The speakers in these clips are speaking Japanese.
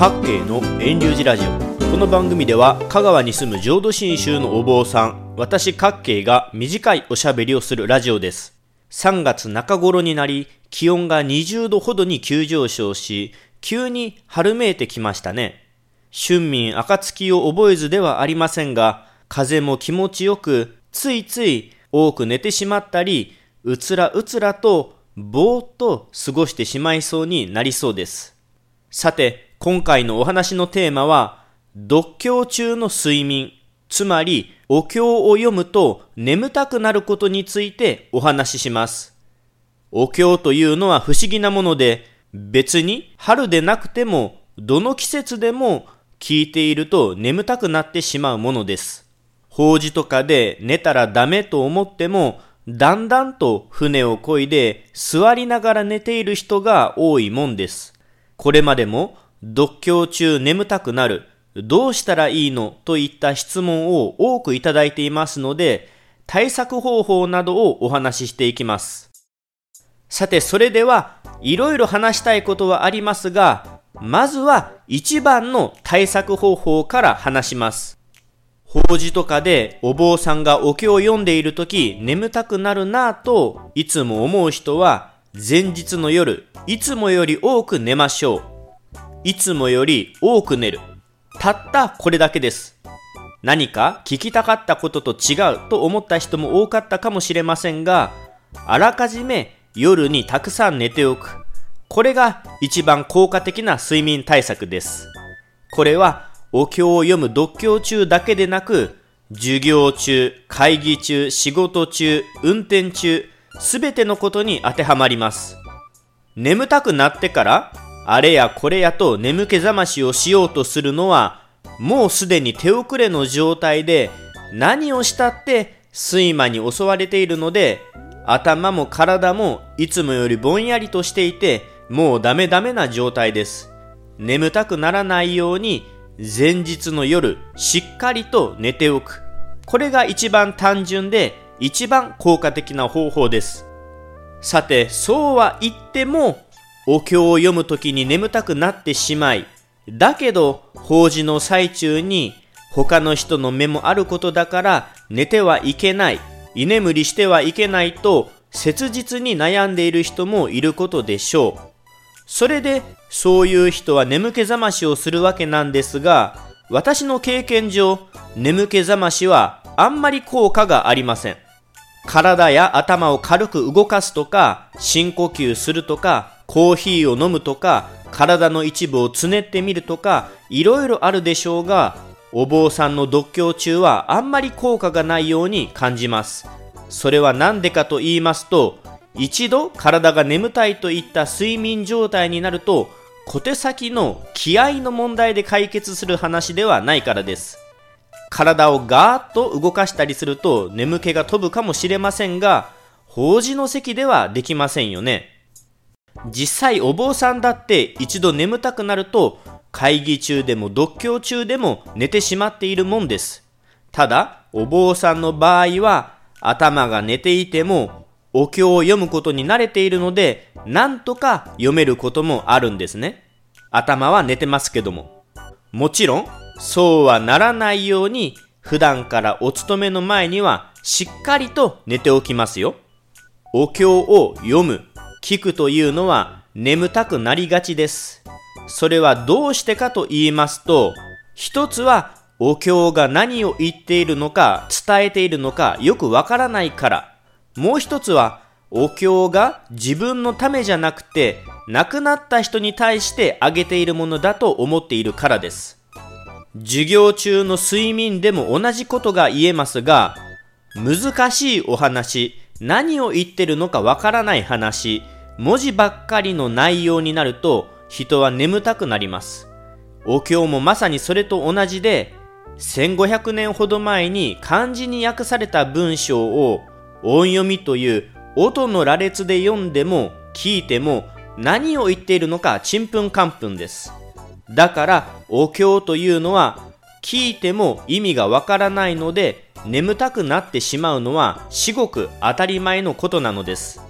各系の遠流寺ラジオ。この番組では香川に住む浄土真宗のお坊さん私各系が短いおしゃべりをするラジオです。3月中頃になり気温が20度ほどに急上昇し急に春めいてきましたね。春眠暁を覚えずではありませんが風も気持ちよくついつい多く寝てしまったりうつらうつらとぼーっと過ごしてしまいそうになりそうです。さて、今回のお話のテーマは、読経中の睡眠、つまり、お経を読むと眠たくなることについてお話しします。お経というのは不思議なもので、別に春でなくても、どの季節でも聞いていると眠たくなってしまうものです。法事とかで寝たらダメと思っても、だんだんと船を漕いで座りながら寝ている人が多いもんです。これまでも読経中眠たくなる、どうしたらいいのといった質問を多くいただいていますので、対策方法などをお話ししていきます。さて、それでは、いろいろ話したいことはありますが、まずは一番の対策方法から話します。法事とかでお坊さんがお経を読んでいるとき眠たくなるなぁといつも思う人は前日の夜いつもより多く寝ましょう。いつもより多く寝る。たったこれだけです。何か聞きたかったことと違うと思った人も多かったかもしれませんが、あらかじめ夜にたくさん寝ておく。これが一番効果的な睡眠対策です。これはお経を読む読経中だけでなく、授業中、会議中、仕事中、運転中、すべてのことに当てはまります。眠たくなってからあれやこれやと眠気覚ましをしようとするのはもうすでに手遅れの状態で何をしたって睡魔に襲われているので頭も体もいつもよりぼんやりとしていてもうダメダメな状態です。眠たくならないように前日の夜しっかりと寝ておく。これが一番単純で一番効果的な方法です。さて、そうは言っても、お経を読むときに眠たくなってしまい、だけど、法事の最中に、他の人の目もあることだから寝てはいけない、居眠りしてはいけないと、切実に悩んでいる人もいることでしょう。それで、そういう人は眠気覚ましをするわけなんですが、私の経験上、眠気覚ましはあんまり効果がありません。体や頭を軽く動かすとか、深呼吸するとか、コーヒーを飲むとか、体の一部をつねってみるとか、いろいろあるでしょうが、お坊さんの読経中はあんまり効果がないように感じます。それは何でかと言いますと、一度体が眠たいといった睡眠状態になると、小手先の気合の問題で解決する話ではないからです。体をガーッと動かしたりすると眠気が飛ぶかもしれませんが、法事の席ではできませんよね。実際お坊さんだって一度眠たくなると会議中でも読経中でも寝てしまっているもんです。ただ、お坊さんの場合は頭が寝ていてもお経を読むことに慣れているので、なんとか読めることもあるんですね。頭は寝てますけども。もちろん、そうはならないように普段からお勤めの前にはしっかりと寝ておきますよ。お経を読む、聞くというのは眠たくなりがちです。それはどうしてかと言いますと、一つはお経が何を言っているのか伝えているのかよくわからないから、もう一つはお経が自分のためじゃなくて亡くなった人に対してあげているものだと思っているからです。授業中の睡眠でも同じことが言えますが、難しいお話、何を言ってるのかわからない話、文字ばっかりの内容になると人は眠たくなります。お経もまさにそれと同じで、1500年ほど前に漢字に訳された文章を音読みという音の羅列で読んでも聞いても何を言っているのかちんぷんかんぷんです。だからお経というのは聞いても意味がわからないので眠たくなってしまうのは至極当たり前のことなのです。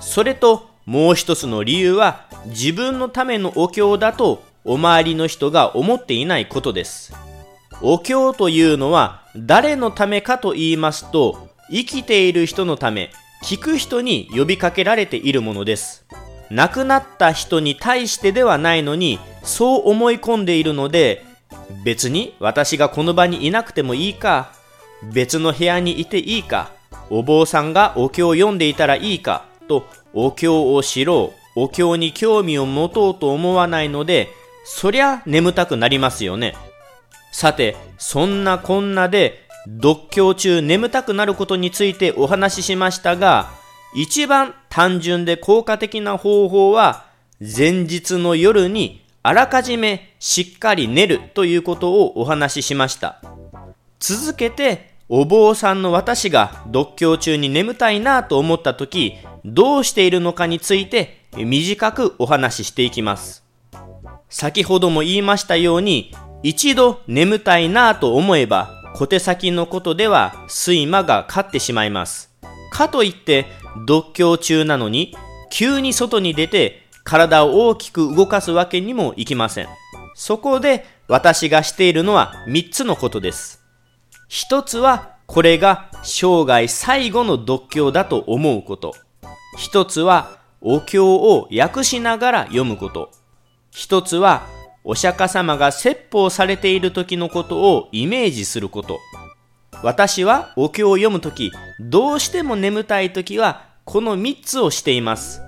それともう一つの理由は自分のためのお経だとお周りの人が思っていないことです。お経というのは誰のためかと言いますと、生きている人のため、聞く人に呼びかけられているものです。亡くなった人に対してではないのに、そう思い込んでいるので、別に私がこの場にいなくてもいいか、別の部屋にいていいか、お坊さんがお経を読んでいたらいいか、とお経を知ろう、お経に興味を持とうと思わないので、そりゃ眠たくなりますよね。さて、そんなこんなで、読経中眠たくなることについてお話ししましたが、一番単純で効果的な方法は、前日の夜にあらかじめしっかり寝るということをお話ししました。続けて、お坊さんの私が読経中に眠たいなと思った時、どうしているのかについて短くお話ししていきます。先ほども言いましたように、一度眠たいなと思えば、小手先のことでは睡魔が勝ってしまいます。かといって、読経中なのに、急に外に出て体を大きく動かすわけにもいきません。そこで私がしているのは3つのことです。1つはこれが生涯最後の読経だと思うこと。1つはお経を訳しながら読むこと。1つはお釈迦様が説法されている時のことをイメージすること。私はお経を読む時、どうしても眠たい時はこの3つをしています。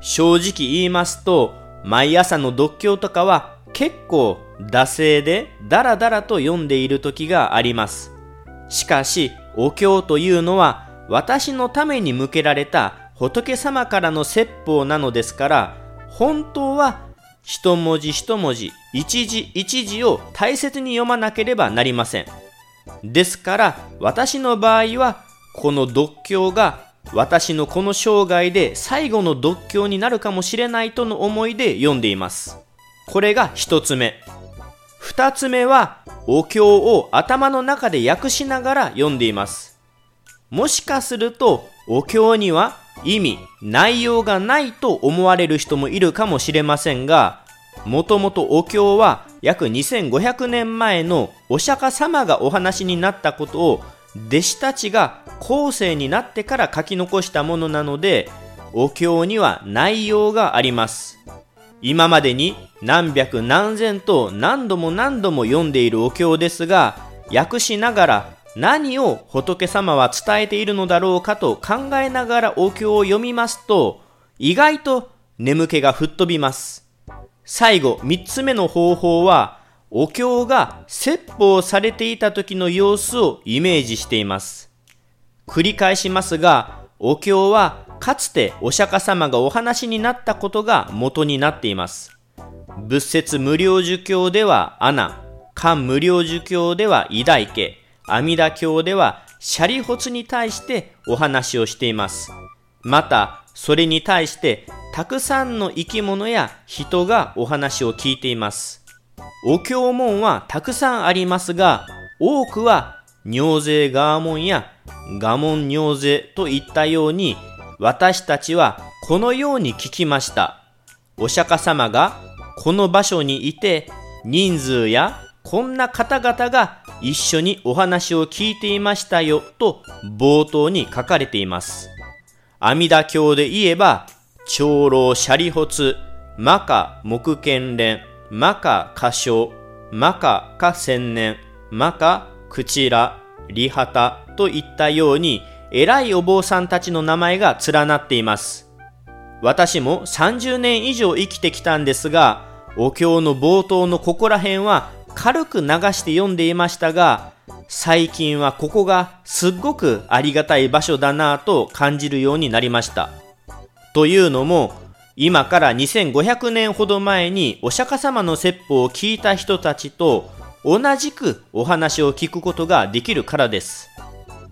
正直言いますと、毎朝の読経とかは結構惰性でダラダラと読んでいる時があります。しかし、お経というのは私のために向けられた仏様からの説法なのですから、本当は一文字一文字、一字一字を大切に読まなければなりません。ですから、私の場合は、この読経が私のこの生涯で最後の読経になるかもしれないとの思いで読んでいます。これが一つ目。二つ目は、お経を頭の中で訳しながら読んでいます。もしかすると、お経には意味、内容がないと思われる人もいるかもしれませんが、もともとお経は約2500年前のお釈迦様がお話になったことを弟子たちが後世になってから書き残したものなので、お経には内容があります。今までに何百何千と何度も何度も読んでいるお経ですが、訳しながら何を仏様は伝えているのだろうかと考えながらお経を読みますと、意外と眠気が吹っ飛びます。最後、三つ目の方法は、お経が説法されていた時の様子をイメージしています。繰り返しますが、お経はかつてお釈迦様がお話になったことが元になっています。仏説無料儒教ではアナ、漢無料儒教では偉大家、阿弥陀経ではシャリホツに対してお話をしています。また、それに対してたくさんの生き物や人がお話を聞いています。お経門はたくさんありますが、多くは尿税ガーモンやガモン尿税といったように、私たちはこのように聞きました。お釈迦様がこの場所にいて、人数やこんな方々が一緒にお話を聞いていましたよと冒頭に書かれています。阿弥陀経で言えば、長老シャリホツ、マカ木剣連、マカ歌唱、マカか千年、マカクチラ、リハタといったように、偉いお坊さんたちの名前が連なっています。私も30年以上生きてきたんですが、お経の冒頭のここら辺は軽く流して読んでいましたが、最近はここがすっごくありがたい場所だなぁと感じるようになりました。というのも、今から2500年ほど前にお釈迦様の説法を聞いた人たちと同じくお話を聞くことができるからです。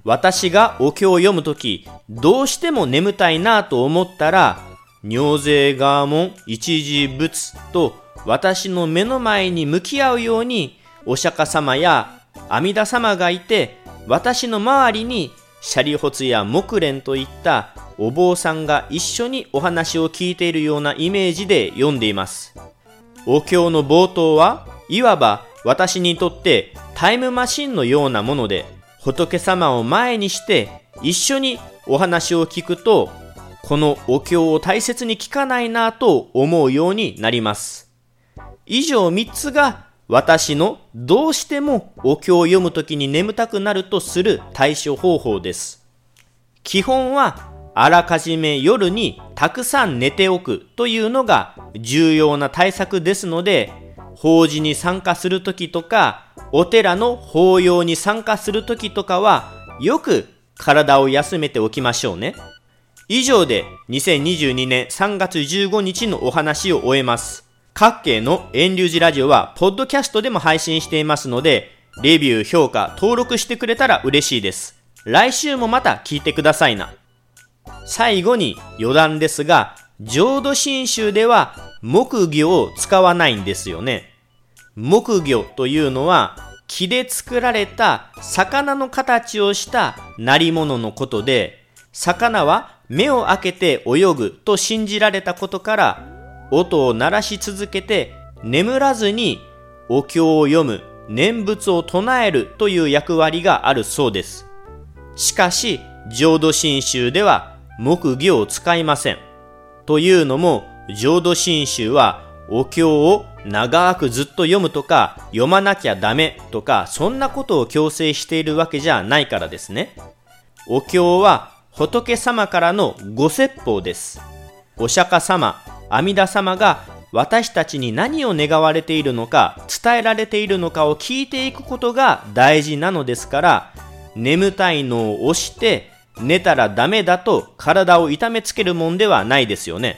私がお経を読むとき、どうしても眠たいなと思ったら、尿税ガーモン一時仏と私の目の前に向き合うようにお釈迦様や阿弥陀様がいて、私の周りにシャリホツや木蓮といったお坊さんが一緒にお話を聞いているようなイメージで読んでいます。お経の冒頭はいわば私にとってタイムマシンのようなもので仏様を前にして一緒にお話を聞くとこのお経を大切に聞かないなと思うようになります。以上3つが私のどうしてもお経を読むときに眠たくなるとする対処方法です。基本はあらかじめ夜にたくさん寝ておくというのが重要な対策ですので、法事に参加するときとか、お寺の法要に参加するときとかは、よく体を休めておきましょうね。以上で2022年3月15日のお話を終えます。各系の遠流寺ラジオは、ポッドキャストでも配信していますので、レビュー、評価、登録してくれたら嬉しいです。来週もまた聞いてくださいな。最後に余談ですが、浄土真宗では木魚を使わないんですよね。木魚というのは木で作られた魚の形をした鳴り物のことで、魚は目を開けて泳ぐと信じられたことから、音を鳴らし続けて眠らずにお経を読む、念仏を唱えるという役割があるそうです。しかし、浄土真宗では木魚を使いません。というのも、浄土真宗はお経を長くずっと読むとか読まなきゃダメとかそんなことを強制しているわけじゃないからですね。お経は仏様からのご説法です。お釈迦様、阿弥陀様が私たちに何を願われているのか伝えられているのかを聞いていくことが大事なのですから眠たいのを押して寝たらダメだと体を痛めつけるもんではないですよね。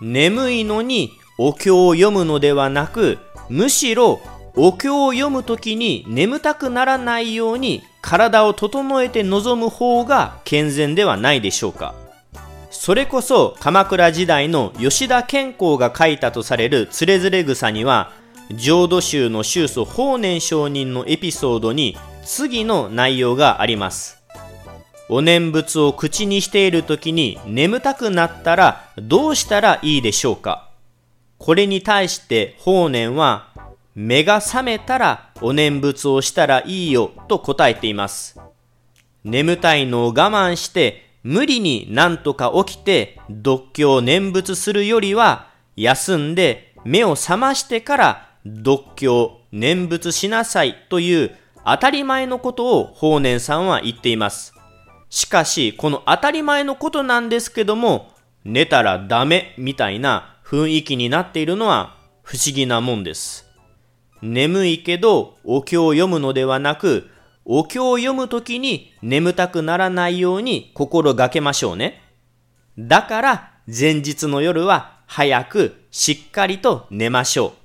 眠いのにお経を読むのではなく、むしろお経を読むときに眠たくならないように体を整えて臨む方が健全ではないでしょうか。それこそ鎌倉時代の吉田健康が書いたとされるつれづれ草には浄土宗の宗祖法然上人のエピソードに次の内容があります。お念仏を口にしている時に眠たくなったらどうしたらいいでしょうかこれに対して法然は目が覚めたらお念仏をしたらいいよと答えています。眠たいのを我慢して無理になんとか起きて独居念仏するよりは休んで目を覚ましてから独居念仏しなさいという当たり前のことを法然さんは言っています。しかし、この当たり前のことなんですけども、寝たらダメみたいな雰囲気になっているのは不思議なもんです。眠いけどお経を読むのではなく、お経を読む時に眠たくならないように心がけましょうね。だから前日の夜は早くしっかりと寝ましょう。